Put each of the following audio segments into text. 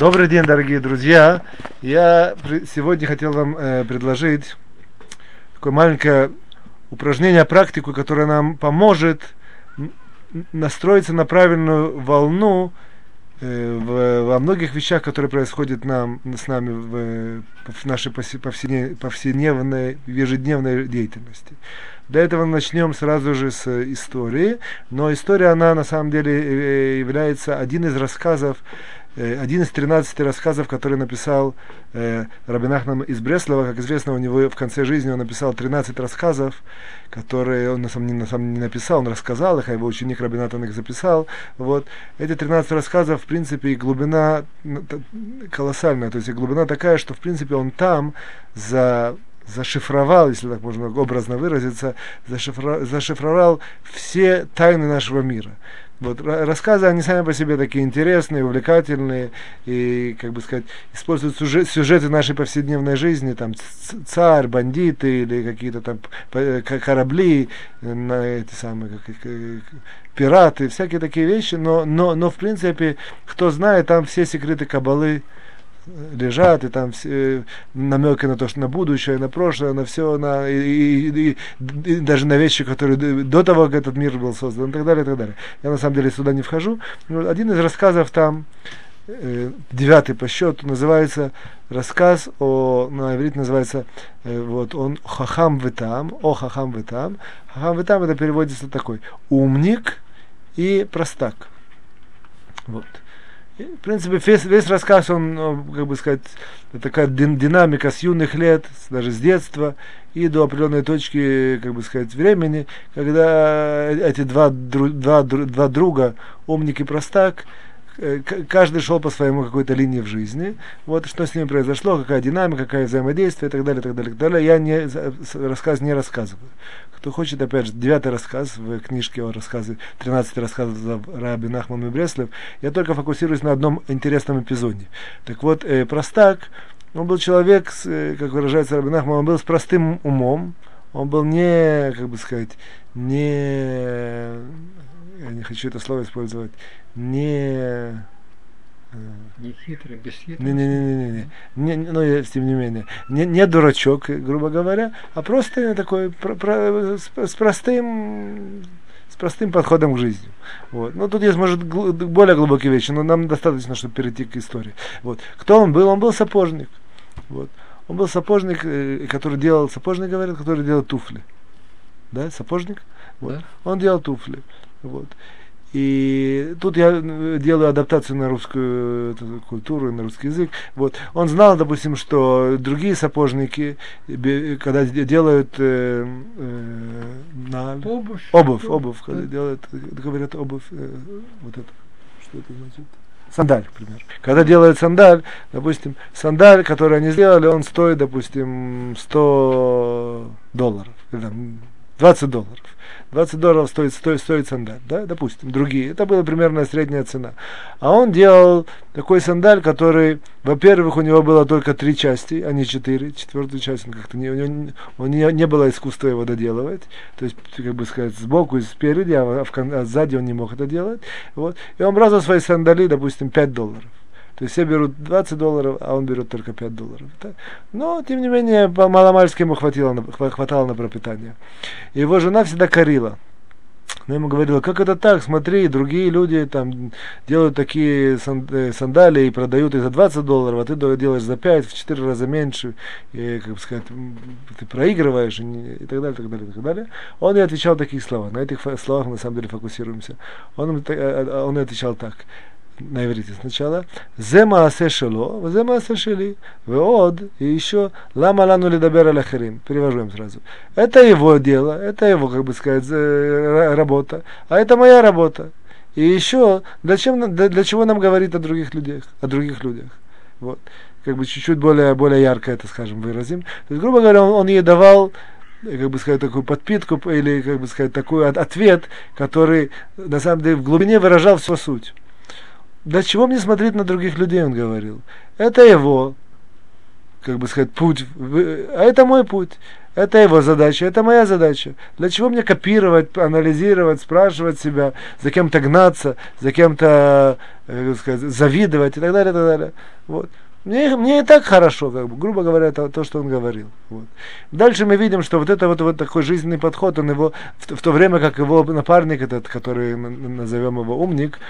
Добрый день, дорогие друзья. Я сегодня хотел вам э, предложить такое маленькое упражнение, практику, которое нам поможет настроиться на правильную волну э, в, во многих вещах, которые происходят нам, с нами в, в нашей повседневной, ежедневной деятельности. Для этого начнем сразу же с истории, но история, она на самом деле э, является один из рассказов Э, один из 13 рассказов, который написал э, Рабинахнам из Бреслова. Как известно, у него в конце жизни он написал 13 рассказов, которые он на самом, на самом не написал, он рассказал их, а его ученик Рабинатан их записал. Вот. Эти 13 рассказов, в принципе, глубина колоссальная, то есть глубина такая, что, в принципе, он там за зашифровал, если так можно образно выразиться, зашифровал, зашифровал все тайны нашего мира. Вот, рассказы, они сами по себе такие интересные, увлекательные, и, как бы сказать, используют сюжет, сюжеты нашей повседневной жизни, там, царь, бандиты, или какие-то там корабли, на эти самые, как, пираты, всякие такие вещи, но, но, но, в принципе, кто знает, там все секреты Кабалы, лежат, и там все намеки на то, что на будущее, на прошлое, на все, на, и, и, и, и даже на вещи, которые до того, как этот мир был создан, и так далее, и так далее. Я на самом деле сюда не вхожу. Один из рассказов там, э, девятый по счету, называется рассказ о, на иврите называется, э, вот он хахам витам, о хахам витам. Хахам витам это переводится такой, умник и простак. Вот в принципе, весь, весь рассказ, он, ну, как бы сказать, такая динамика с юных лет, даже с детства, и до определенной точки, как бы сказать, времени, когда эти два, два, два друга, умник и простак, Э, каждый шел по своему какой-то линии в жизни. Вот что с ними произошло, какая динамика, какое взаимодействие и так далее, и так далее, и так далее. Я не, рассказ не рассказываю. Кто хочет, опять же, девятый рассказ в книжке о рассказе, 13 рассказов Раби Нахман и Бреслев, я только фокусируюсь на одном интересном эпизоде. Так вот, э, простак, он был человек, с, э, как выражается Раби Нахман, он был с простым умом, он был не, как бы сказать, не я не хочу это слово использовать, не... Э, не хитрый, бесхитрый. Не, не, не, не, не, не, но я, тем не менее, не, не дурачок, грубо говоря, а просто такой про, про, с, с простым с простым подходом к жизни. Вот. Но тут есть, может, гл- более глубокие вещи, но нам достаточно, чтобы перейти к истории. Вот. Кто он был? Он был сапожник. Вот. Он был сапожник, э, который делал, сапожник говорит, который делал туфли. Да, сапожник? Вот. Да. Он делал туфли. Вот. И тут я э, делаю адаптацию на русскую э, культуру, на русский язык. Вот. Он знал, допустим, что другие сапожники, когда делают э, э, на, обувь, обувь, обувь да. когда делают, говорят обувь, э, вот это, что это значит? Сандаль, например. Когда делают сандаль, допустим, сандаль, который они сделали, он стоит, допустим, 100 долларов, 20 долларов. 20 долларов стоит, стоит, стоит сандаль, да, допустим, другие. Это была примерно средняя цена. А он делал такой сандаль, который, во-первых, у него было только три части, а не четыре. Четвертую часть он как-то не, у него, он не, не было искусства его доделывать. То есть, как бы сказать, сбоку и спереди, а, в, а сзади он не мог это делать. Вот. И он брал за свои сандали, допустим, 5 долларов. То есть все берут 20 долларов, а он берет только 5 долларов. Но, тем не менее, маломальски ему хватило хватало на пропитание. Его жена всегда корила. Она ему говорила, как это так, смотри, другие люди там делают такие э, сандалии и продают их за 20 долларов, а ты делаешь за 5, в 4 раза меньше, и, как бы сказать, ты проигрываешь, и, и так далее, так далее, так далее. Он и отвечал такие слова, на этих словах мы на самом деле фокусируемся. Он, э, э, он и отвечал так, на иврите сначала. Зема асешело, зема асешели, веод, и еще лама лану лидабер аляхарим. Перевожу им сразу. Это его дело, это его, как бы сказать, э, работа, а это моя работа. И еще, для, чем, для, для чего нам говорит о других людях, о других людях. Вот. Как бы чуть-чуть более, более ярко это, скажем, выразим. То есть, грубо говоря, он, он ей давал э, как бы сказать, такую подпитку или, как бы сказать, такой ответ, который на самом деле в глубине выражал всю суть. Для чего мне смотреть на других людей, он говорил. Это его, как бы сказать, путь, а это мой путь. Это его задача, это моя задача. Для чего мне копировать, анализировать, спрашивать себя, за кем-то гнаться, за кем-то э, сказать, завидовать и так далее, и так далее. Вот. Мне, мне и так хорошо, как бы, грубо говоря, то, то что он говорил. Вот. Дальше мы видим, что вот это вот, вот такой жизненный подход, он его, в, в то время как его напарник этот, который назовем его умник,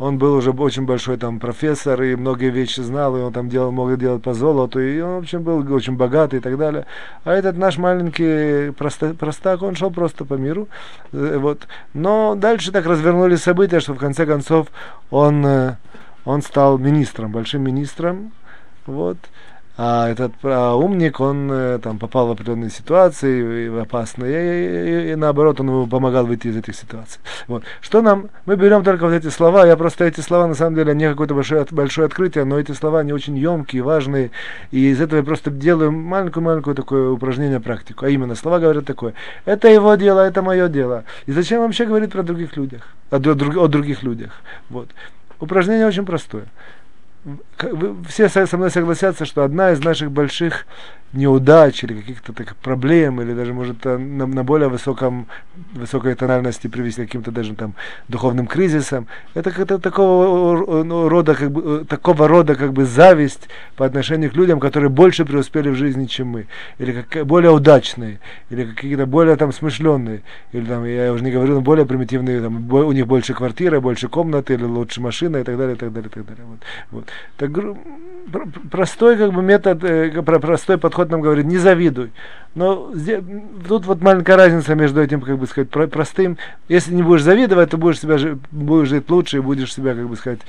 он был уже очень большой там профессор и многие вещи знал, и он там делал, мог делать по золоту, и он, в общем, был очень богатый и так далее. А этот наш маленький простак, он шел просто по миру. Э, вот. Но дальше так развернулись события, что в конце концов он, э, он стал министром, большим министром вот. А этот а умник, он э, там попал в определенные ситуации, в опасные, и, и, и наоборот, он ему помогал выйти из этих ситуаций. Вот. Что нам, мы берем только вот эти слова, я просто эти слова, на самом деле, не какое-то большое, большое открытие, но эти слова, они очень емкие, важные, и из этого я просто делаю маленькую-маленькую такое упражнение, практику, а именно, слова говорят такое, это его дело, это мое дело. И зачем вообще говорить про других людях, о, о, о других людях? Вот. Упражнение очень простое все со мной согласятся, что одна из наших больших неудач или каких-то таких проблем, или даже может на, на более высоком, высокой тональности привести к каким-то даже там духовным кризисам, это как-то такого ну, рода, как бы, такого рода как бы зависть по отношению к людям, которые больше преуспели в жизни, чем мы, или как, более удачные, или какие-то более там смышленные, или там, я уже не говорю, более примитивные, там, у них больше квартиры, больше комнаты, или лучше машина, и так далее, и так далее, и так далее. Вот, вот. Так, простой как бы метод, э, простой подход нам говорит, не завидуй. Но здесь, тут вот маленькая разница между этим, как бы сказать, про, простым. Если не будешь завидовать, то будешь себя будешь жить лучше и будешь себя, как бы сказать,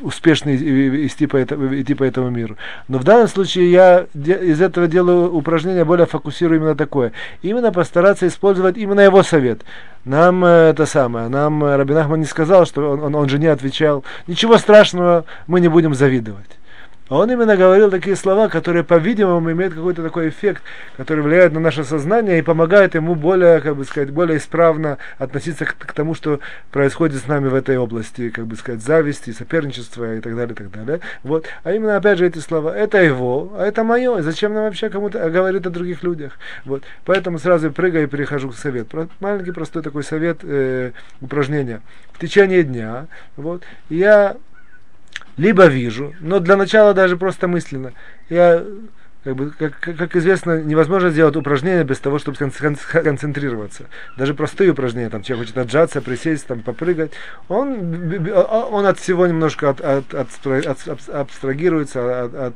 успешно идти по, этому, идти по этому миру. Но в данном случае я из этого делаю упражнение, более фокусирую именно такое. Именно постараться использовать именно его совет. Нам э, это самое, нам э, Рабин Ахман не сказал, что он, он, он же не отвечал. Ничего страшного, мы не будем завидовать. А он именно говорил такие слова, которые, по-видимому, имеют какой-то такой эффект, который влияет на наше сознание и помогает ему более, как бы сказать, более исправно относиться к, к тому, что происходит с нами в этой области, как бы сказать, зависти, соперничества и так далее, и так далее. Вот. А именно, опять же, эти слова, это его, а это мое, зачем нам вообще кому-то говорить о других людях? Вот. Поэтому сразу прыгаю и перехожу к совету. Маленький простой такой совет, э, упражнение. В течение дня, вот, я либо вижу, но для начала даже просто мысленно. Я, как, бы, как, как известно, невозможно сделать упражнение без того, чтобы концентрироваться. Даже простые упражнения, там человек хочет отжаться, присесть, там, попрыгать, он, он от всего немножко от, от, от, абстрагируется, от, от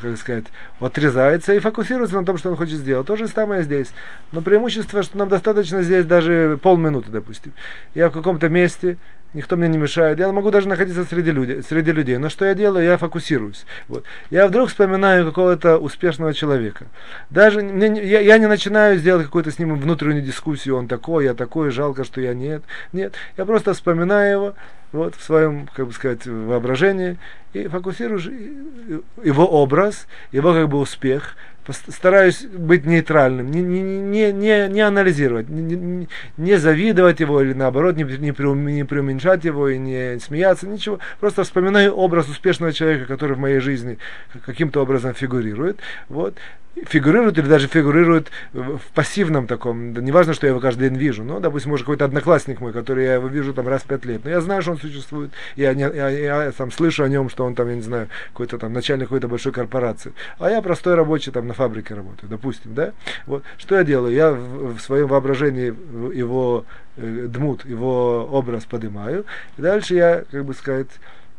как сказать, отрезается и фокусируется на том, что он хочет сделать. То же самое здесь. Но преимущество, что нам достаточно здесь даже полминуты, допустим. Я в каком-то месте, никто мне не мешает. Я могу даже находиться среди людей, среди людей. Но что я делаю? Я фокусируюсь. Вот. Я вдруг вспоминаю какого-то успешного человека. Даже мне, я, я не начинаю сделать какую-то с ним внутреннюю дискуссию. Он такой, я такой, жалко, что я нет. Нет. Я просто вспоминаю его вот, в своем, как бы сказать, воображении и фокусируешь его образ, его как бы успех, стараюсь быть нейтральным, не, не, не, не, не анализировать, не, не, не завидовать его или наоборот не, не, не преуменьшать его и не смеяться, ничего. Просто вспоминаю образ успешного человека, который в моей жизни каким-то образом фигурирует. Вот фигурирует или даже фигурирует в пассивном таком, да, неважно, что я его каждый день вижу, ну, допустим, может, какой-то одноклассник мой, который я его вижу там раз в пять лет, но я знаю, что он существует, я, не, я, я, я там слышу о нем, что он там, я не знаю, какой-то там начальник какой-то большой корпорации, а я простой рабочий там на фабрике работаю, допустим, да, вот, что я делаю, я в, в своем воображении его э, дмут, его образ поднимаю, и дальше я, как бы сказать,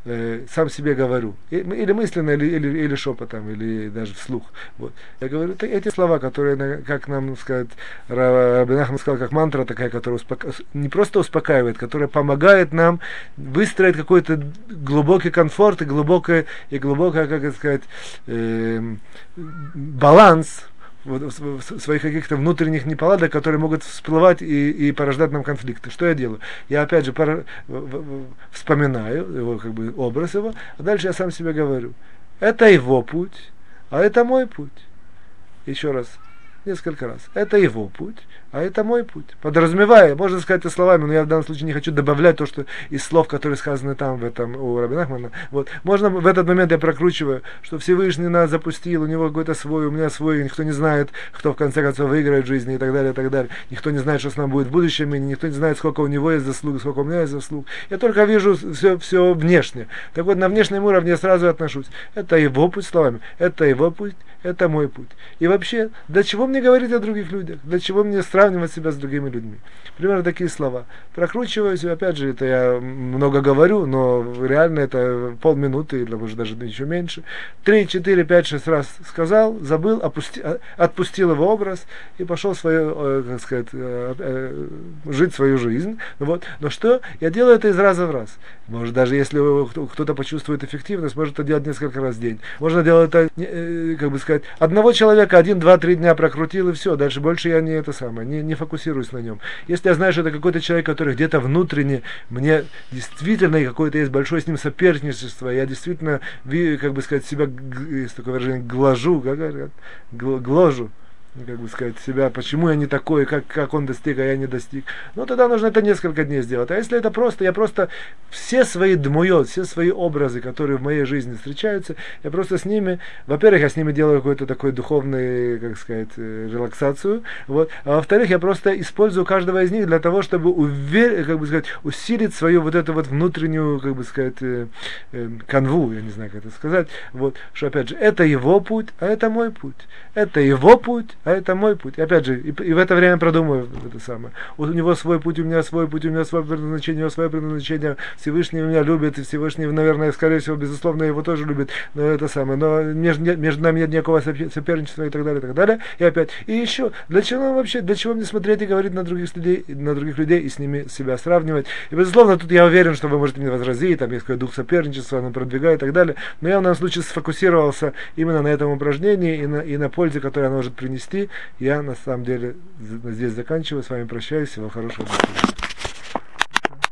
э, сам себе говорю, или мысленно, или, или, или шепотом, или даже вслух. Вот. Я говорю эти слова, которые, как нам сказать, Рабин сказал, как мантра такая, которая успока... не просто успокаивает, которая помогает нам выстроить какой-то глубокий комфорт и глубокое, и глубокое, как сказать, э, баланс своих каких-то внутренних неполадок, которые могут всплывать и, и порождать нам конфликты. Что я делаю? Я опять же пора, вспоминаю его как бы образ его, а дальше я сам себе говорю, это его путь, а это мой путь. Еще раз, несколько раз. Это его путь, а это мой путь. Подразумевая, можно сказать это словами, но я в данном случае не хочу добавлять то, что из слов, которые сказаны там, в этом, у Рабинахмана. Вот. Можно в этот момент я прокручиваю, что Всевышний нас запустил, у него какой-то свой, у меня свой, никто не знает, кто в конце концов выиграет в жизни и так далее, и так далее. Никто не знает, что с нами будет в будущем, и никто не знает, сколько у него есть заслуг, сколько у меня есть заслуг. Я только вижу все, все внешне. Так вот, на внешнем уровне я сразу отношусь. Это его путь словами, это его путь, это мой путь. И вообще, для чего мне говорить о других людях? Для чего мне сравнивать себя с другими людьми? Примерно такие слова. Прокручиваюсь, и опять же, это я много говорю, но реально это полминуты, или может даже еще меньше. Три, четыре, пять, шесть раз сказал, забыл, опусти, а, отпустил его образ и пошел свою, э, как сказать, э, э, жить свою жизнь. Вот. Но что? Я делаю это из раза в раз. Может, даже если кто-то почувствует эффективность, может это делать несколько раз в день. Можно делать это, как бы сказать, одного человека один, два, три дня прокрутил и все. Дальше больше я не это самое, не, не фокусируюсь на нем. Если я знаю, что это какой-то человек, который где-то внутренне мне действительно какое-то есть большое с ним соперничество, я действительно, как бы сказать, себя, есть такое выражение, глажу, как говорят, гложу как бы сказать, себя, почему я не такой, как, как он достиг, а я не достиг. Ну, тогда нужно это несколько дней сделать. А если это просто, я просто все свои дмует, все свои образы, которые в моей жизни встречаются, я просто с ними, во-первых, я с ними делаю какой-то такой духовный, как сказать, э, релаксацию, вот, а во-вторых, я просто использую каждого из них для того, чтобы увер, как бы сказать, усилить свою вот эту вот внутреннюю, как бы сказать, э, э, канву, я не знаю, как это сказать, вот, что опять же, это его путь, а это мой путь. Это его путь, а это мой путь. И опять же, и, и в это время продумываю это самое. У него свой путь, у меня свой путь, у меня свое предназначение, у него свое предназначение. Всевышний меня любит, и Всевышний, наверное, скорее всего, безусловно, его тоже любит. Но это самое. Но между, между нами нет никакого соперничества и так далее, и так далее. И опять. И еще, для чего вообще, для чего мне смотреть и говорить на других людей, на других людей и с ними себя сравнивать? И, безусловно, тут я уверен, что вы можете мне возразить, там есть какой дух соперничества, оно продвигает и так далее. Но я в данном случае сфокусировался именно на этом упражнении и на, и на пользе, которую оно может принести. Я на самом деле здесь заканчиваю, с вами прощаюсь, всего хорошего.